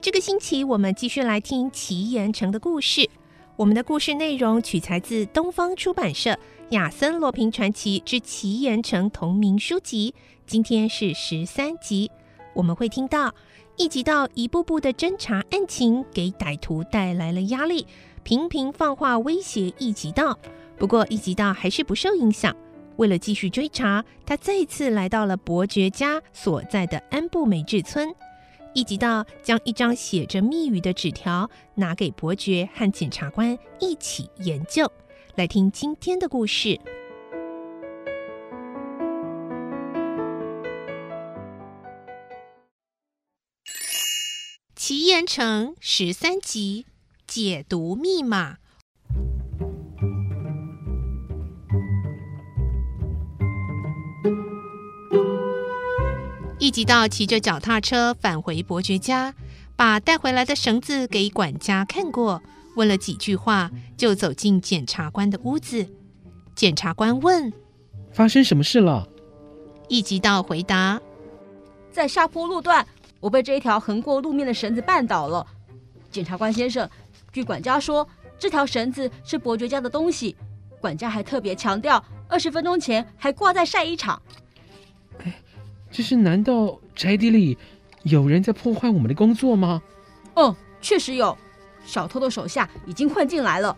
这个星期我们继续来听奇岩城的故事。我们的故事内容取材自东方出版社《亚森罗平传奇之奇岩城》同名书籍。今天是十三集，我们会听到一集到一步步的侦查案情，给歹徒带来了压力，频频放话威胁一集到。不过一集到还是不受影响。为了继续追查，他再次来到了伯爵家所在的安布美治村。一集到将一张写着密语的纸条拿给伯爵和检察官一起研究。来听今天的故事，《奇岩城》十三集：解读密码。一集到骑着脚踏车返回伯爵家，把带回来的绳子给管家看过，问了几句话，就走进检察官的屋子。检察官问：“发生什么事了？”一集到回答：“在下坡路段，我被这一条横过路面的绳子绊倒了。检察官先生，据管家说，这条绳子是伯爵家的东西，管家还特别强调，二十分钟前还挂在晒衣场。”这是难道宅邸里有人在破坏我们的工作吗？哦，确实有，小偷的手下已经混进来了，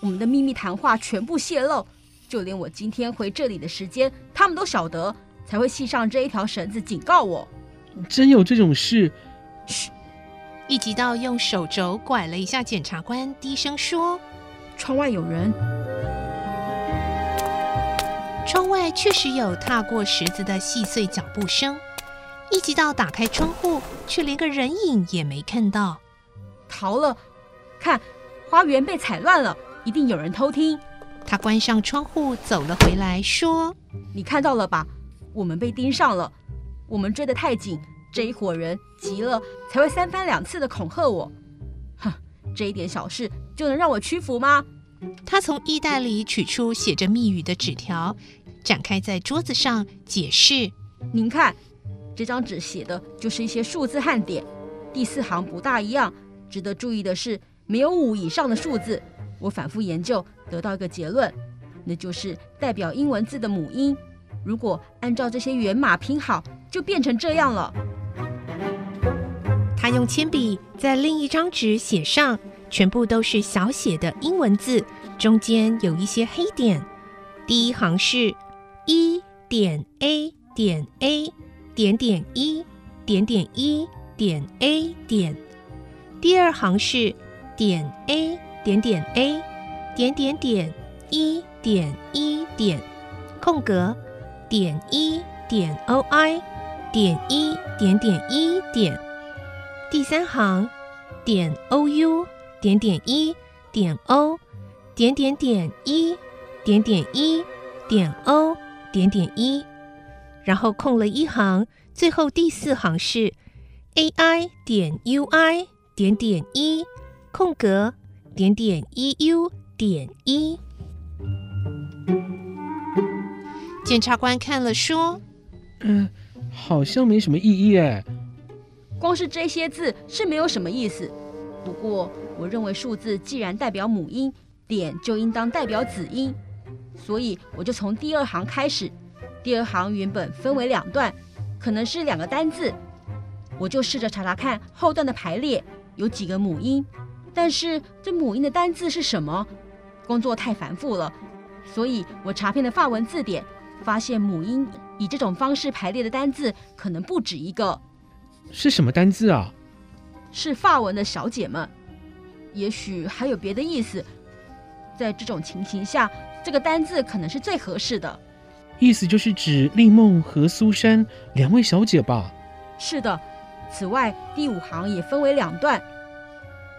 我们的秘密谈话全部泄露，就连我今天回这里的时间，他们都晓得，才会系上这一条绳子警告我。真有这种事？嘘！一集到用手肘拐了一下检察官，低声说：“窗外有人。”窗外确实有踏过石子的细碎脚步声，一直到打开窗户，却连个人影也没看到。逃了！看，花园被踩乱了，一定有人偷听。他关上窗户，走了回来，说：“你看到了吧？我们被盯上了。我们追得太紧，这一伙人急了，才会三番两次的恐吓我。哼，这一点小事就能让我屈服吗？”他从衣袋里取出写着密语的纸条，展开在桌子上，解释：“您看，这张纸写的就是一些数字和点。第四行不大一样，值得注意的是，没有五以上的数字。我反复研究，得到一个结论，那就是代表英文字的母音。如果按照这些源码拼好，就变成这样了。”他用铅笔在另一张纸写上。全部都是小写的英文字，中间有一些黑点。第一行是一点 A 点 A 点点一点点一点 A 点。第二行是点 A 点点 A 点点点一点一点空格点一点 OI 点一点点一点。第三行点 OU。点点一点 O，点点点一点点一点 O，点点一，然后空了一行，最后第四行是 AI 点 UI 点点一空格点点 EU 点一。检察官看了说：“嗯，好像没什么意义哎。光是这些字是没有什么意思。”不过，我认为数字既然代表母音，点就应当代表子音，所以我就从第二行开始。第二行原本分为两段，可能是两个单字，我就试着查查看后段的排列有几个母音。但是这母音的单字是什么？工作太繁复了，所以我查遍了法文字典，发现母音以这种方式排列的单字可能不止一个。是什么单字啊？是法文的小姐们，也许还有别的意思。在这种情形下，这个单字可能是最合适的。意思就是指丽梦和苏珊两位小姐吧？是的。此外，第五行也分为两段。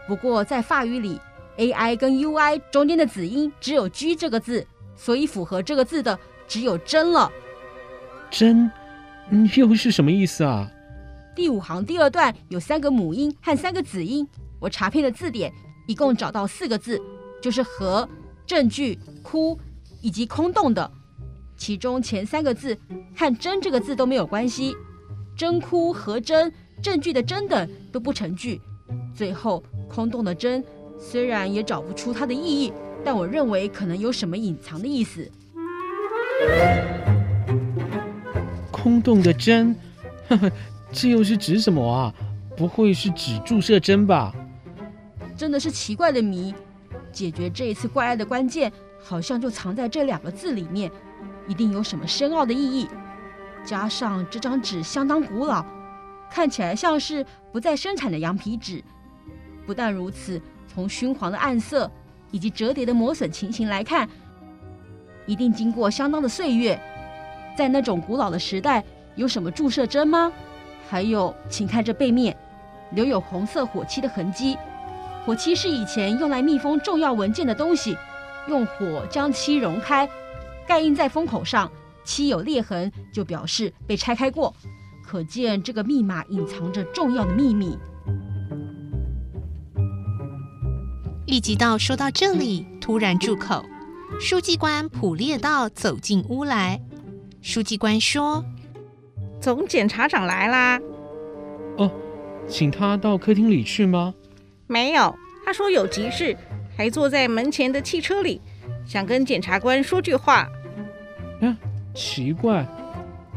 不过在法语里，ai 跟 ui 中间的子音只有 g 这个字，所以符合这个字的只有真了。真，嗯，又是什么意思啊？第五行第二段有三个母音和三个子音，我查遍了字典，一共找到四个字，就是和、证据、哭以及空洞的。其中前三个字和真这个字都没有关系，真哭和真。证据的真等都不成句，最后空洞的真虽然也找不出它的意义，但我认为可能有什么隐藏的意思。空洞的真，呵呵，这又是指什么啊？不会是指注射针吧？真的是奇怪的谜，解决这一次怪案的关键好像就藏在这两个字里面，一定有什么深奥的意义。加上这张纸相当古老。看起来像是不再生产的羊皮纸。不但如此，从熏黄的暗色以及折叠的磨损情形来看，一定经过相当的岁月。在那种古老的时代，有什么注射针吗？还有，请看这背面，留有红色火漆的痕迹。火漆是以前用来密封重要文件的东西，用火将漆融开，盖印在封口上，漆有裂痕，就表示被拆开过。可见这个密码隐藏着重要的秘密。立即道说到这里，突然住口。书记官普列道走进屋来。书记官说：“总检察长来啦。”哦，请他到客厅里去吗？没有，他说有急事，还坐在门前的汽车里，想跟检察官说句话。嗯，奇怪。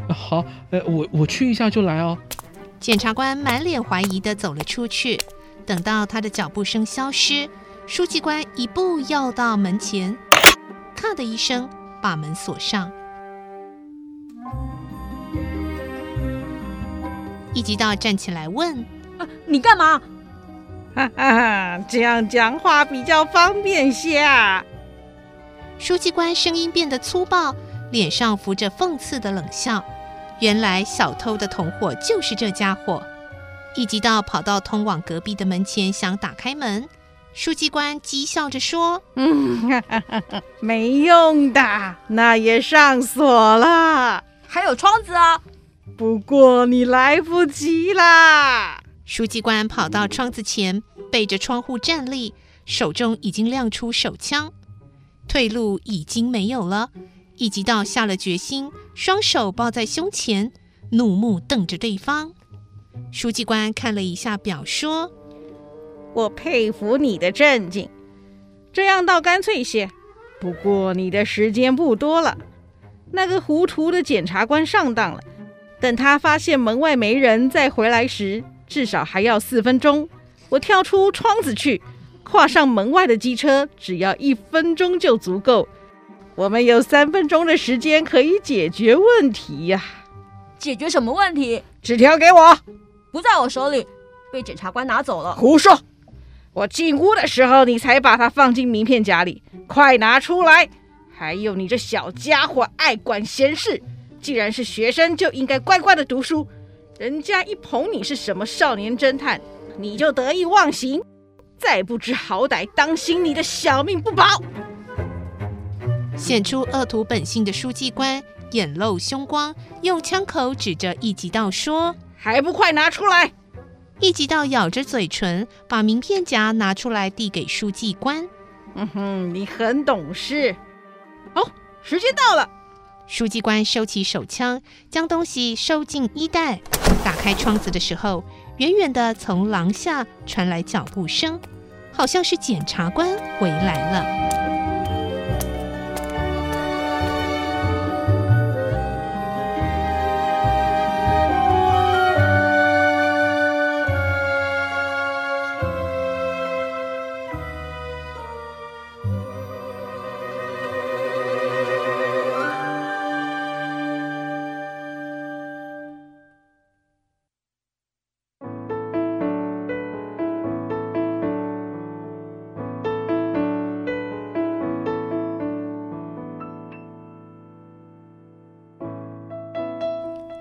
好，呃，我我去一下就来哦。检察官满脸怀疑的走了出去。等到他的脚步声消失，书记官一步要到门前，咔的一声把门锁上。一集道站起来问：“啊，你干嘛？”哈哈，这样讲话比较方便些啊。书记官声音变得粗暴，脸上浮着讽刺的冷笑。原来小偷的同伙就是这家伙。一集道跑到通往隔壁的门前，想打开门。书记官讥笑着说：“嗯，哈哈哈，没用的，那也上锁了，还有窗子啊。不过你来不及啦。”书记官跑到窗子前，背着窗户站立，手中已经亮出手枪，退路已经没有了。一集道下了决心，双手抱在胸前，怒目瞪着对方。书记官看了一下表，说：“我佩服你的镇静，这样倒干脆些。不过你的时间不多了。那个糊涂的检察官上当了，等他发现门外没人再回来时，至少还要四分钟。我跳出窗子去，跨上门外的机车，只要一分钟就足够。”我们有三分钟的时间可以解决问题呀！解决什么问题？纸条给我，不在我手里，被检察官拿走了。胡说！我进屋的时候，你才把它放进名片夹里，快拿出来！还有你这小家伙，爱管闲事。既然是学生，就应该乖乖的读书。人家一捧你是什么少年侦探，你就得意忘形，再不知好歹，当心你的小命不保！显出恶徒本性的书记官眼露凶光，用枪口指着一级道说：“还不快拿出来！”一级道咬着嘴唇，把名片夹拿出来递给书记官。“嗯哼，你很懂事。”“哦，时间到了。”书记官收起手枪，将东西收进衣袋。打开窗子的时候，远远的从廊下传来脚步声，好像是检察官回来了。